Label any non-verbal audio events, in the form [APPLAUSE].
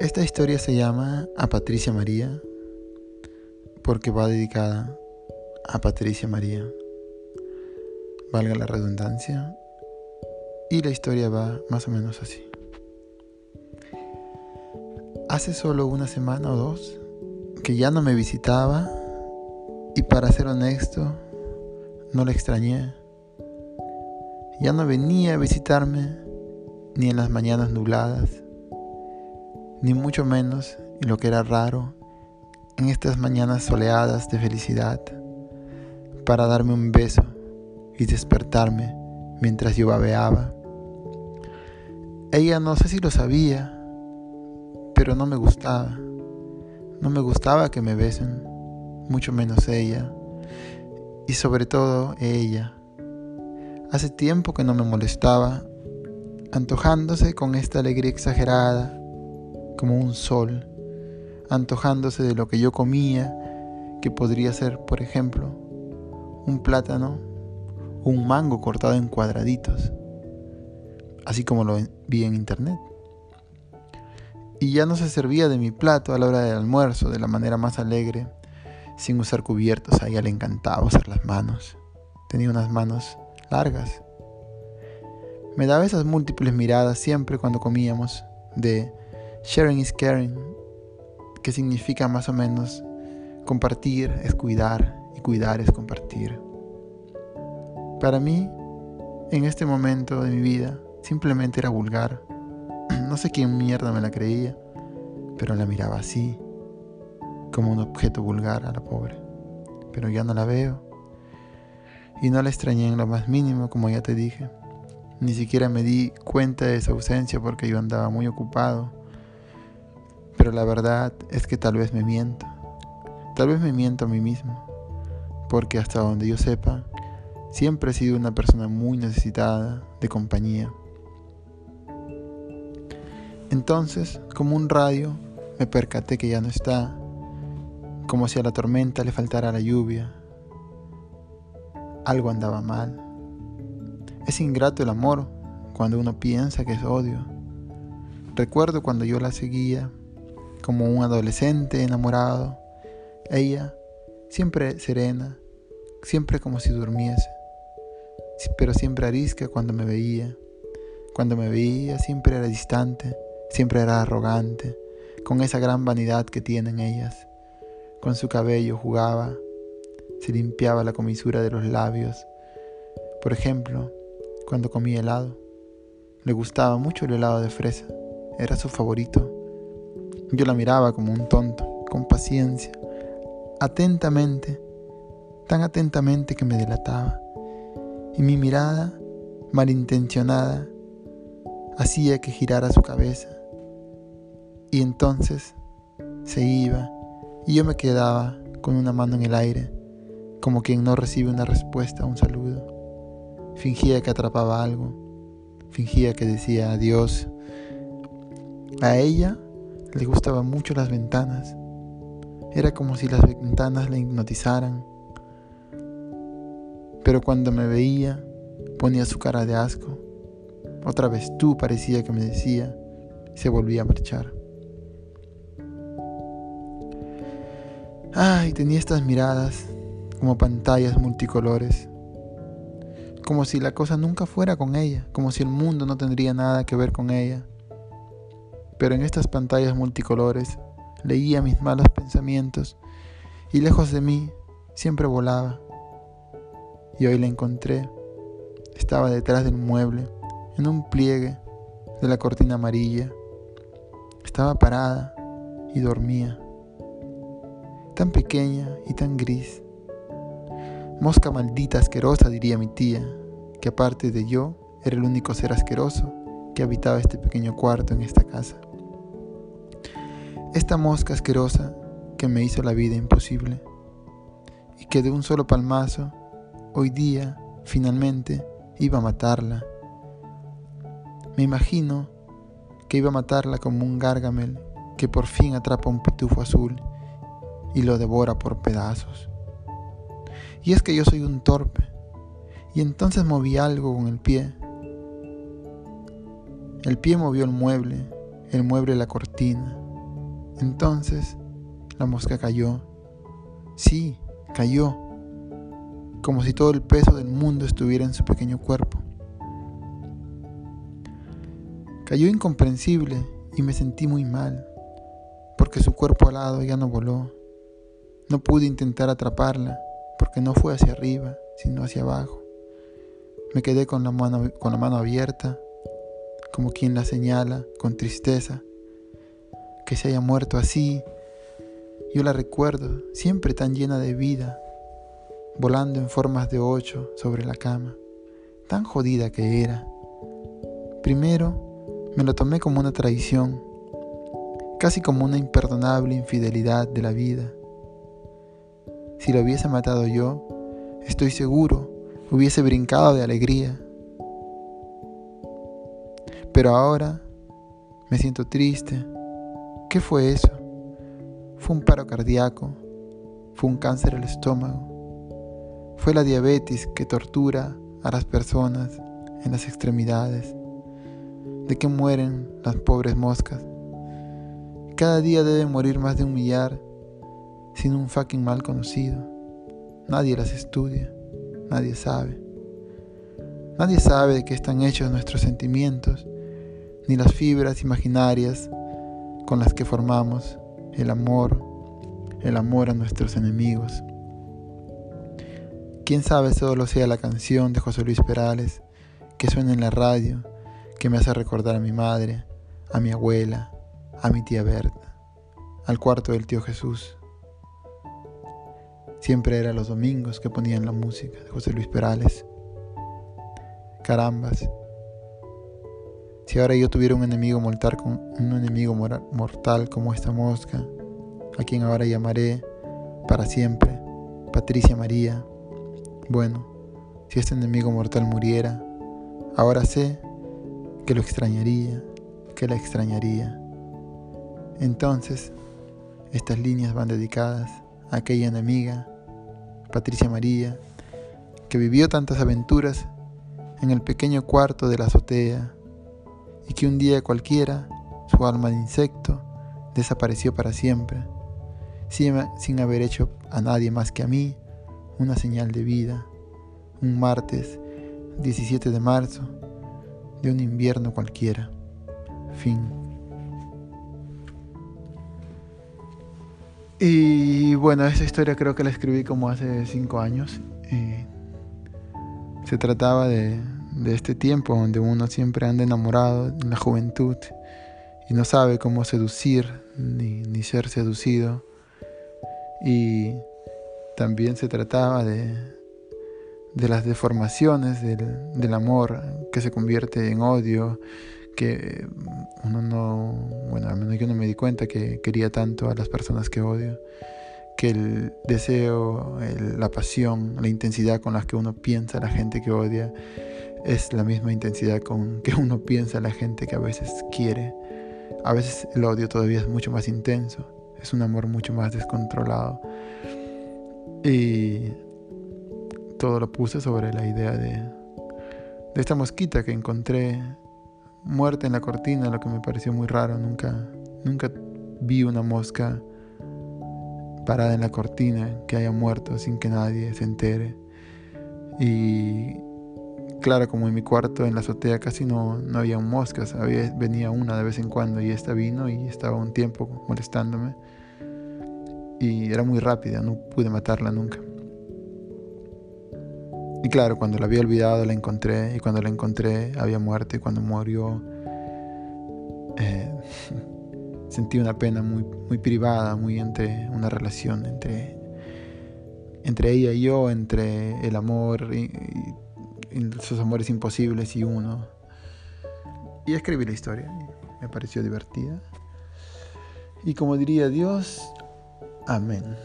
Esta historia se llama A Patricia María porque va dedicada a Patricia María. Valga la redundancia. Y la historia va más o menos así. Hace solo una semana o dos que ya no me visitaba y para ser honesto, no la extrañé. Ya no venía a visitarme ni en las mañanas nubladas, ni mucho menos, y lo que era raro, en estas mañanas soleadas de felicidad, para darme un beso y despertarme mientras yo babeaba. Ella no sé si lo sabía, pero no me gustaba. No me gustaba que me besen, mucho menos ella, y sobre todo ella. Hace tiempo que no me molestaba, antojándose con esta alegría exagerada, como un sol, antojándose de lo que yo comía, que podría ser, por ejemplo, un plátano o un mango cortado en cuadraditos, así como lo vi en internet. Y ya no se servía de mi plato a la hora del almuerzo de la manera más alegre, sin usar cubiertos. A ella le encantaba usar las manos. Tenía unas manos largas. Me daba esas múltiples miradas siempre cuando comíamos de sharing is caring, que significa más o menos compartir es cuidar y cuidar es compartir. Para mí, en este momento de mi vida, simplemente era vulgar. [CLEARS THROAT] No sé quién mierda me la creía, pero la miraba así, como un objeto vulgar a la pobre. Pero ya no la veo. Y no la extrañé en lo más mínimo, como ya te dije. Ni siquiera me di cuenta de esa ausencia porque yo andaba muy ocupado. Pero la verdad es que tal vez me miento. Tal vez me miento a mí mismo. Porque hasta donde yo sepa, siempre he sido una persona muy necesitada de compañía. Entonces, como un radio, me percaté que ya no está, como si a la tormenta le faltara la lluvia. Algo andaba mal. Es ingrato el amor cuando uno piensa que es odio. Recuerdo cuando yo la seguía como un adolescente enamorado, ella siempre serena, siempre como si durmiese, pero siempre arisca cuando me veía. Cuando me veía siempre era distante, siempre era arrogante, con esa gran vanidad que tienen ellas. Con su cabello jugaba, se limpiaba la comisura de los labios. Por ejemplo, cuando comía helado. Le gustaba mucho el helado de fresa, era su favorito. Yo la miraba como un tonto, con paciencia, atentamente, tan atentamente que me delataba. Y mi mirada, malintencionada, hacía que girara su cabeza. Y entonces se iba y yo me quedaba con una mano en el aire, como quien no recibe una respuesta a un saludo. Fingía que atrapaba algo. Fingía que decía adiós. A ella le gustaban mucho las ventanas. Era como si las ventanas la hipnotizaran. Pero cuando me veía, ponía su cara de asco. Otra vez tú parecía que me decía se volvía a marchar. Ay, tenía estas miradas como pantallas multicolores como si la cosa nunca fuera con ella, como si el mundo no tendría nada que ver con ella. Pero en estas pantallas multicolores leía mis malos pensamientos y lejos de mí siempre volaba. Y hoy la encontré. Estaba detrás del mueble, en un pliegue de la cortina amarilla. Estaba parada y dormía. Tan pequeña y tan gris. Mosca maldita asquerosa, diría mi tía, que aparte de yo, era el único ser asqueroso que habitaba este pequeño cuarto en esta casa. Esta mosca asquerosa que me hizo la vida imposible y que de un solo palmazo, hoy día, finalmente, iba a matarla. Me imagino que iba a matarla como un gárgamel que por fin atrapa un pitufo azul y lo devora por pedazos. Y es que yo soy un torpe. Y entonces moví algo con el pie. El pie movió el mueble, el mueble la cortina, Entonces la mosca cayó. Sí, cayó. Como si todo el peso del mundo estuviera en su pequeño cuerpo. Cayó incomprensible y me sentí muy mal, porque su cuerpo alado ya no voló. No pude intentar atraparla, porque no fue hacia arriba, sino hacia abajo. Me quedé con la mano, con la mano abierta, como quien la señala con tristeza, que se haya muerto así. Yo la recuerdo, siempre tan llena de vida, volando en formas de ocho sobre la cama, tan jodida que era. Primero, me lo tomé como una traición, casi como una imperdonable infidelidad de la vida. Si lo hubiese matado yo, estoy seguro, hubiese brincado de alegría. Pero ahora me siento triste. ¿Qué fue eso? Fue un paro cardíaco, fue un cáncer al estómago, fue la diabetes que tortura a las personas en las extremidades. ¿De qué mueren las pobres moscas? Cada día deben morir más de un millar sin un fucking mal conocido. Nadie las estudia, nadie sabe. Nadie sabe de qué están hechos nuestros sentimientos, ni las fibras imaginarias con las que formamos el amor, el amor a nuestros enemigos. Quién sabe solo sea la canción de José Luis Perales que suena en la radio que me hace recordar a mi madre, a mi abuela, a mi tía Berta, al cuarto del tío Jesús. Siempre era los domingos que ponían la música de José Luis Perales. Carambas. Ahora yo tuviera un enemigo mortal, un enemigo mortal como esta mosca, a quien ahora llamaré para siempre Patricia María, bueno, si este enemigo mortal muriera, ahora sé que lo extrañaría, que la extrañaría. Entonces, estas líneas van dedicadas a aquella enemiga, Patricia María, que vivió tantas aventuras en el pequeño cuarto de la azotea y que un día cualquiera, su alma de insecto, desapareció para siempre, sin haber hecho a nadie más que a mí una señal de vida, un martes 17 de marzo de un invierno cualquiera. Fin. Y bueno, esa historia creo que la escribí como hace cinco años. se trataba de, de este tiempo donde uno siempre anda enamorado en la juventud y no sabe cómo seducir ni, ni ser seducido. Y también se trataba de, de las deformaciones del, del, amor que se convierte en odio, que uno no, bueno, al menos yo no me di cuenta que quería tanto a las personas que odio, que el deseo, la pasión, la intensidad con la que uno piensa a la gente que odia es la misma intensidad con que uno piensa la gente que a veces quiere. A veces el odio todavía es mucho más intenso, es un amor mucho más descontrolado. Y todo lo puse sobre la idea de, de esta mosquita que encontré muerta en la cortina, lo que me pareció muy raro. Nunca, nunca vi una mosca parada en la cortina que haya muerto sin que nadie se entere. Y claro, como en mi cuarto, en la azotea, casi no, no había moscas. Había, venía una de vez en cuando y esta vino y estaba un tiempo molestándome. Y era muy rápida, no pude matarla nunca. Y claro, cuando la había olvidado la encontré y cuando la encontré había muerto y cuando murió eh, [LAUGHS] sentí una pena muy, muy privada, muy entre una relación entre, entre ella y yo, entre el amor y sus amores imposibles y uno. Y escribí la historia, me pareció divertida. Y como diría Dios, amén.